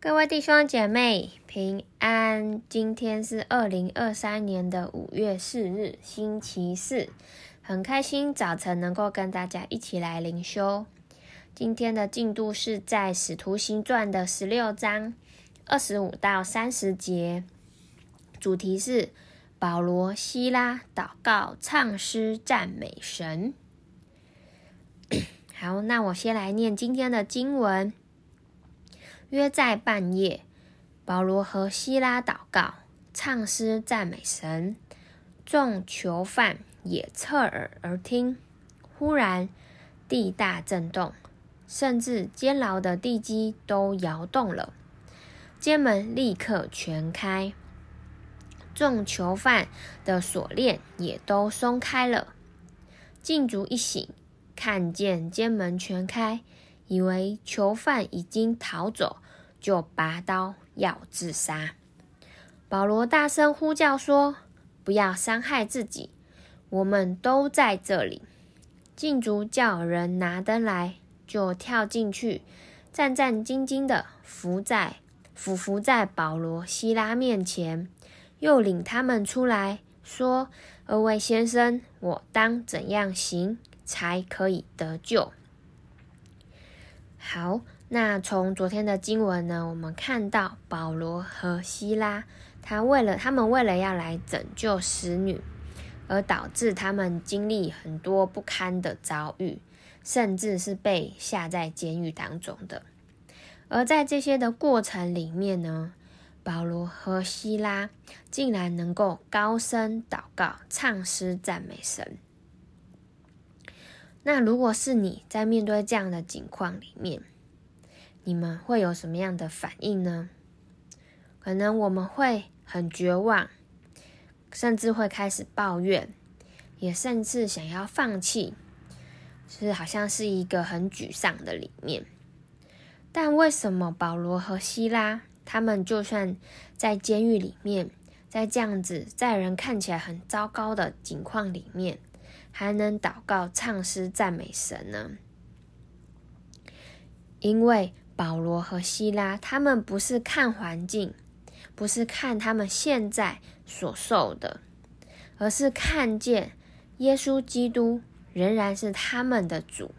各位弟兄姐妹平安，今天是二零二三年的五月四日，星期四，很开心早晨能够跟大家一起来灵修。今天的进度是在《使徒行传》的十六章二十五到三十节，主题是保罗、希拉祷告、唱诗赞美神。好，那我先来念今天的经文。约在半夜，保罗和西拉祷告、唱诗赞美神，众囚犯也侧耳而听。忽然地大震动，甚至监牢的地基都摇动了，监门立刻全开，众囚犯的锁链也都松开了。禁足一醒，看见监门全开。以为囚犯已经逃走，就拔刀要自杀。保罗大声呼叫说：“不要伤害自己，我们都在这里。”禁足叫人拿灯来，就跳进去，战战兢兢地伏在俯伏在保罗、希拉面前，又领他们出来，说：“二位先生，我当怎样行才可以得救？”好，那从昨天的经文呢，我们看到保罗和希拉，他为了他们为了要来拯救使女，而导致他们经历很多不堪的遭遇，甚至是被下在监狱当中的。而在这些的过程里面呢，保罗和希拉竟然能够高声祷告、唱诗赞美神。那如果是你在面对这样的境况里面，你们会有什么样的反应呢？可能我们会很绝望，甚至会开始抱怨，也甚至想要放弃，是好像是一个很沮丧的里面。但为什么保罗和希拉他们就算在监狱里面，在这样子在人看起来很糟糕的境况里面，还能祷告、唱诗、赞美神呢？因为保罗和希拉，他们不是看环境，不是看他们现在所受的，而是看见耶稣基督仍然是他们的主。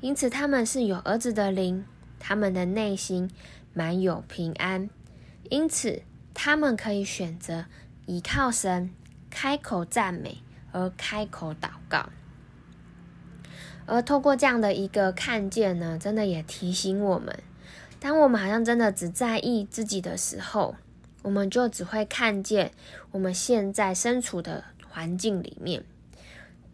因此，他们是有儿子的灵，他们的内心满有平安。因此，他们可以选择依靠神，开口赞美。而开口祷告，而透过这样的一个看见呢，真的也提醒我们，当我们好像真的只在意自己的时候，我们就只会看见我们现在身处的环境里面，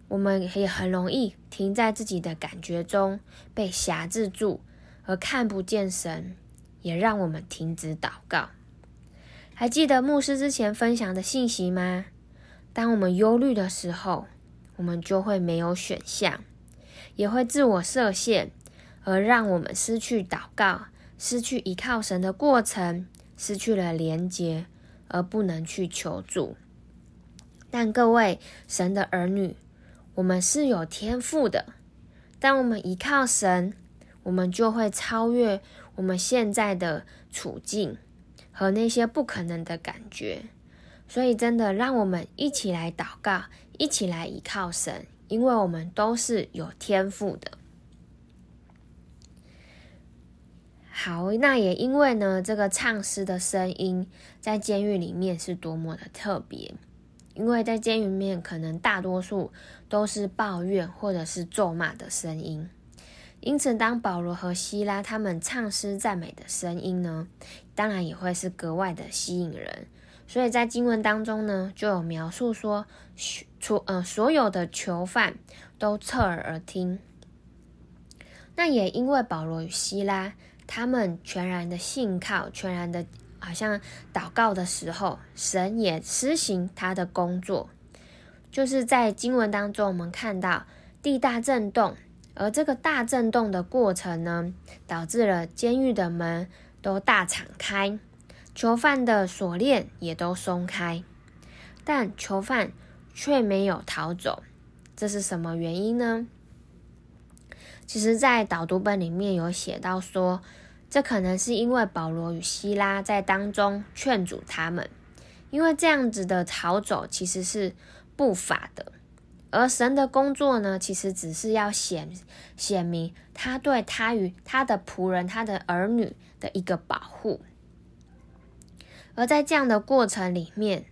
我们也很容易停在自己的感觉中，被辖制住，而看不见神，也让我们停止祷告。还记得牧师之前分享的信息吗？当我们忧虑的时候，我们就会没有选项，也会自我设限，而让我们失去祷告、失去依靠神的过程，失去了连结，而不能去求助。但各位神的儿女，我们是有天赋的。当我们依靠神，我们就会超越我们现在的处境和那些不可能的感觉。所以，真的，让我们一起来祷告，一起来依靠神，因为我们都是有天赋的。好，那也因为呢，这个唱诗的声音在监狱里面是多么的特别，因为在监狱里面，可能大多数都是抱怨或者是咒骂的声音，因此，当保罗和希拉他们唱诗赞美的声音呢，当然也会是格外的吸引人。所以在经文当中呢，就有描述说，囚呃所有的囚犯都侧耳而听。那也因为保罗与希拉他们全然的信靠，全然的好像祷告的时候，神也施行他的工作。就是在经文当中，我们看到地大震动，而这个大震动的过程呢，导致了监狱的门都大敞开。囚犯的锁链也都松开，但囚犯却没有逃走，这是什么原因呢？其实，在导读本里面有写到说，这可能是因为保罗与希拉在当中劝阻他们，因为这样子的逃走其实是不法的。而神的工作呢，其实只是要显显明他对他与他的仆人、他的儿女的一个保护。而在这样的过程里面，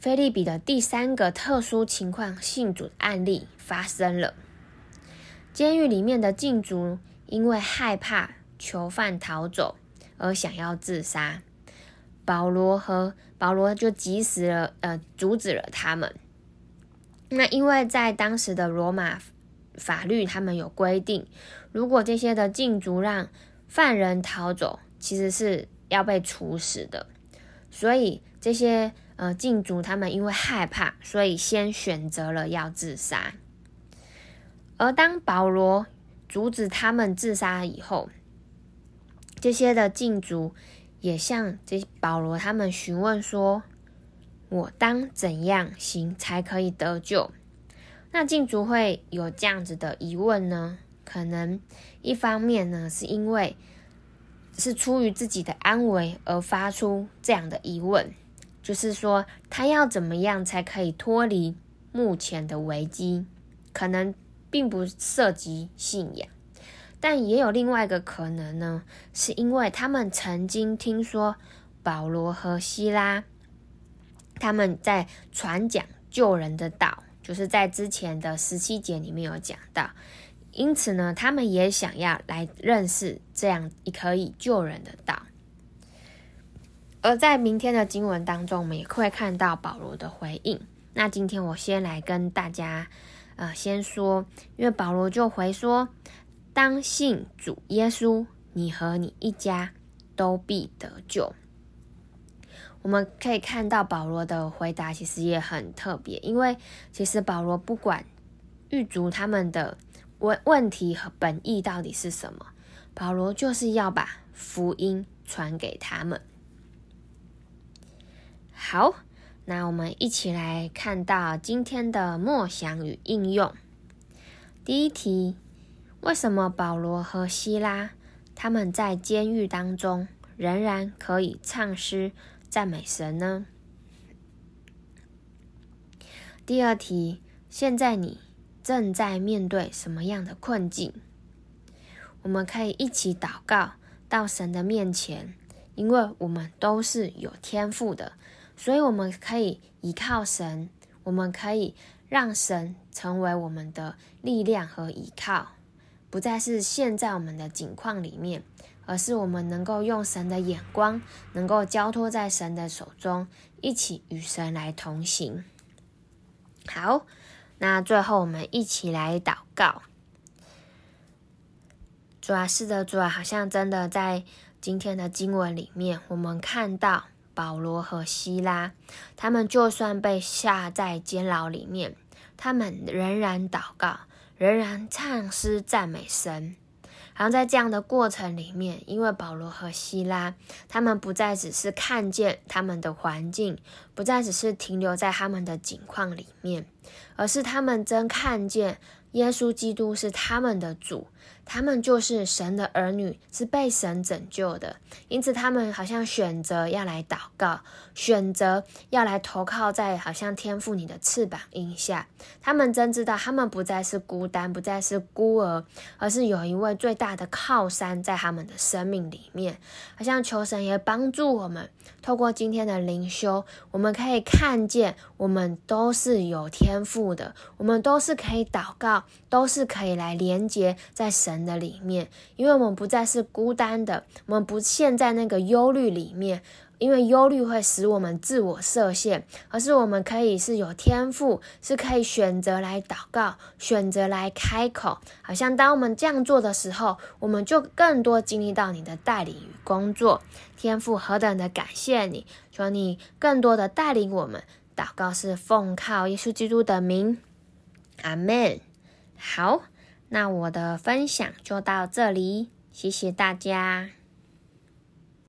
菲利比的第三个特殊情况性主案例发生了。监狱里面的禁足因为害怕囚犯逃走而想要自杀，保罗和保罗就及时了，呃，阻止了他们。那因为在当时的罗马法律，他们有规定，如果这些的禁足让犯人逃走，其实是要被处死的。所以这些呃禁足他们因为害怕，所以先选择了要自杀。而当保罗阻止他们自杀以后，这些的禁足也向这保罗他们询问说。我当怎样行才可以得救？那禁足会有这样子的疑问呢？可能一方面呢，是因为是出于自己的安危而发出这样的疑问，就是说他要怎么样才可以脱离目前的危机？可能并不涉及信仰，但也有另外一个可能呢，是因为他们曾经听说保罗和希拉。他们在传讲救人的道，就是在之前的十七节里面有讲到，因此呢，他们也想要来认识这样可以救人的道。而在明天的经文当中，我们也会看到保罗的回应。那今天我先来跟大家，呃，先说，因为保罗就回说：“当信主耶稣，你和你一家都必得救。”我们可以看到保罗的回答其实也很特别，因为其实保罗不管狱卒他们的问问题和本意到底是什么，保罗就是要把福音传给他们。好，那我们一起来看到今天的默想与应用。第一题：为什么保罗和希拉他们在监狱当中仍然可以唱诗？赞美神呢？第二题，现在你正在面对什么样的困境？我们可以一起祷告到神的面前，因为我们都是有天赋的，所以我们可以依靠神，我们可以让神成为我们的力量和依靠，不再是陷在我们的境况里面。而是我们能够用神的眼光，能够交托在神的手中，一起与神来同行。好，那最后我们一起来祷告。主啊，是的，主啊，好像真的在今天的经文里面，我们看到保罗和希拉，他们就算被下在监牢里面，他们仍然祷告，仍然唱诗赞美神。然后在这样的过程里面，因为保罗和希拉，他们不再只是看见他们的环境，不再只是停留在他们的景况里面，而是他们真看见。耶稣基督是他们的主，他们就是神的儿女，是被神拯救的。因此，他们好像选择要来祷告，选择要来投靠在好像天赋你的翅膀荫下。他们真知道，他们不再是孤单，不再是孤儿，而是有一位最大的靠山在他们的生命里面。好像求神也帮助我们，透过今天的灵修，我们可以看见，我们都是有天赋的，我们都是可以祷告。都是可以来连接在神的里面，因为我们不再是孤单的，我们不陷在那个忧虑里面，因为忧虑会使我们自我设限，而是我们可以是有天赋，是可以选择来祷告，选择来开口。好像当我们这样做的时候，我们就更多经历到你的带领与工作。天赋何等的感谢你，求你更多的带领我们。祷告是奉靠耶稣基督的名，阿门。好，那我的分享就到这里，谢谢大家。